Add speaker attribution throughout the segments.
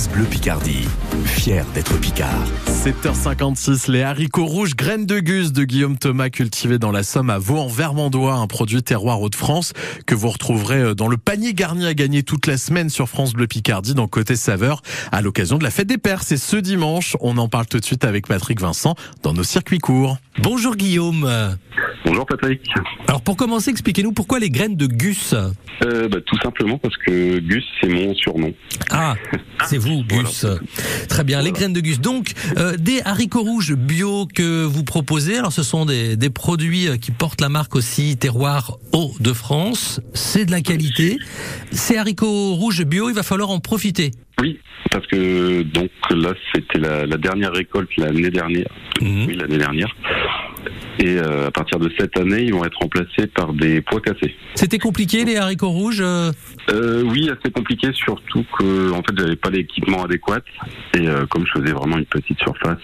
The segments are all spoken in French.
Speaker 1: France Bleu Picardie, fier d'être Picard.
Speaker 2: 7h56, les haricots rouges graines de gus de Guillaume Thomas cultivés dans la Somme à Vaux-en-Vermandois, un produit terroir Hauts-de-France que vous retrouverez euh, dans le panier garni à gagner toute la semaine sur France Bleu Picardie dans Côté Saveur à l'occasion de la fête des Pères. C'est ce dimanche. On en parle tout de suite avec Patrick Vincent dans nos circuits courts.
Speaker 3: Bonjour Guillaume.
Speaker 4: Bonjour Patrick.
Speaker 3: Alors pour commencer, expliquez-nous pourquoi les graines de Gus?
Speaker 4: Euh, bah, Tout simplement parce que Gus, c'est mon surnom.
Speaker 3: Ah, c'est vous, Gus. Très bien, les graines de Gus. Donc, euh, des haricots rouges bio que vous proposez. Alors, ce sont des, des produits euh, qui portent la marque aussi Terroir Haut de France. C'est de la qualité. Ces haricots rouges bio, il va falloir en profiter.
Speaker 4: Oui, parce que donc là, c'était la, la dernière récolte l'année dernière.
Speaker 3: Mhm.
Speaker 4: Oui, l'année dernière. Et euh, à partir de cette année, ils vont être remplacés par des pois cassés.
Speaker 3: C'était compliqué, les haricots rouges euh,
Speaker 4: Euh, oui, assez compliqué, surtout que en fait, j'avais pas l'équipement adéquat. Et euh, comme je faisais vraiment une petite surface,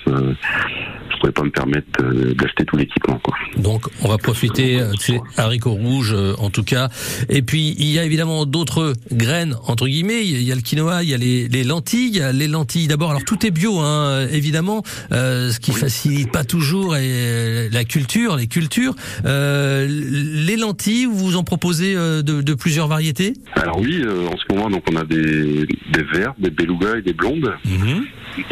Speaker 4: je pouvais pas me permettre d'acheter tout l'équipement.
Speaker 3: Donc, on va profiter euh, de ces haricots rouges, euh, en tout cas. Et puis, il y a évidemment d'autres graines, entre guillemets. Il y a le quinoa, il y a les, les lentilles. Les lentilles, d'abord, alors tout est bio, hein, évidemment, euh, ce qui facilite pas toujours et la culture, les cultures. Euh, les lentilles, vous en proposez de, de plusieurs variétés?
Speaker 4: Alors oui, euh, en ce moment, donc on a des, des verts, des belugas et des blondes.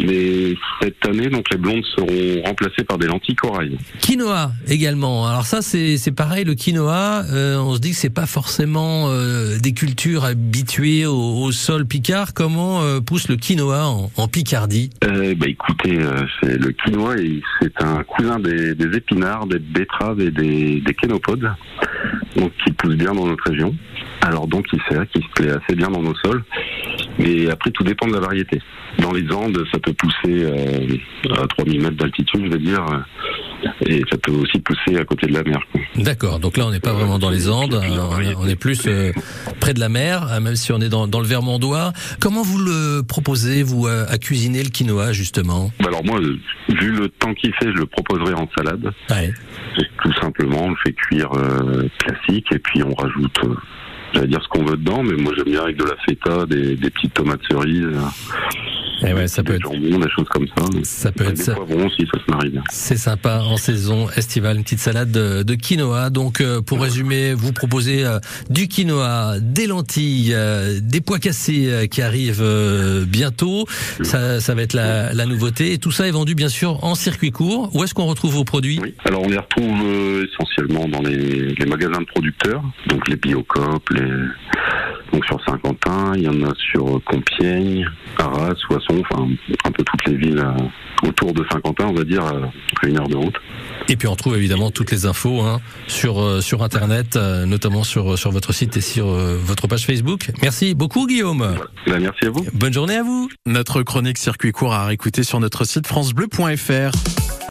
Speaker 4: Mais cette année, donc les blondes seront remplacées par des lentilles corail.
Speaker 3: Quinoa également. Alors ça c'est pareil le quinoa. euh, on se dit que c'est pas forcément euh, des cultures habituées au, au sol picard. Comment euh, pousse le quinoa en, en Picardie?
Speaker 4: Bah écoutez, c'est le quinoa, et c'est un cousin des, des épinards, des betteraves et des, des kénopodes, donc qui poussent bien dans notre région. Alors donc il sert, qui se plaît assez bien dans nos sols. Mais après tout dépend de la variété. Dans les Andes, ça peut pousser euh, à 3000 mètres d'altitude, je vais dire, euh, et ça peut aussi pousser à côté de la mer.
Speaker 3: D'accord. Donc là on n'est pas vraiment dans les Andes. euh, on est- plus euh, près de la mer, euh, même si on est dans, dans le Vermandois. Comment vous le proposez vous à cuisiner le quinoa justement?
Speaker 4: Bah alors moi, vu le temps qu'il fait, je le proposerai en salade.
Speaker 3: Ouais.
Speaker 4: Tout simplement, on le fait cuire classique et puis on rajoute, j'allais dire ce qu'on veut dedans, mais moi j'aime bien avec de la feta, des, des petites tomates cerises,
Speaker 3: Et ouais, ça peut être
Speaker 4: jambons, des choses comme ça.
Speaker 3: ça peut être
Speaker 4: des
Speaker 3: ça.
Speaker 4: poivrons aussi, ça se marie bien.
Speaker 3: C'est sympa en saison estivale, une petite salade de, de quinoa. Donc, euh, pour résumer, vous proposez euh, du quinoa, des lentilles, euh, des pois cassés qui arrivent bientôt. Ça, ça va être la, la nouveauté. Et tout ça est vendu bien sûr en circuit court. Où est-ce qu'on retrouve vos produits?
Speaker 4: Oui. Alors on les retrouve essentiellement dans les, les magasins de producteurs, donc les Biocop, les donc sur Saint-Quentin, il y en a sur Compiègne, Arras, Soissons, enfin un peu toutes les villes euh, autour de Saint-Quentin, on va dire euh, à une heure de route.
Speaker 3: Et puis on trouve évidemment toutes les infos hein, sur euh, sur internet, notamment sur sur votre site et sur votre page Facebook. Merci beaucoup Guillaume.
Speaker 4: Ben, merci à vous.
Speaker 3: Bonne journée à vous.
Speaker 2: Notre chronique circuit court à réécouter sur notre site francebleu.fr.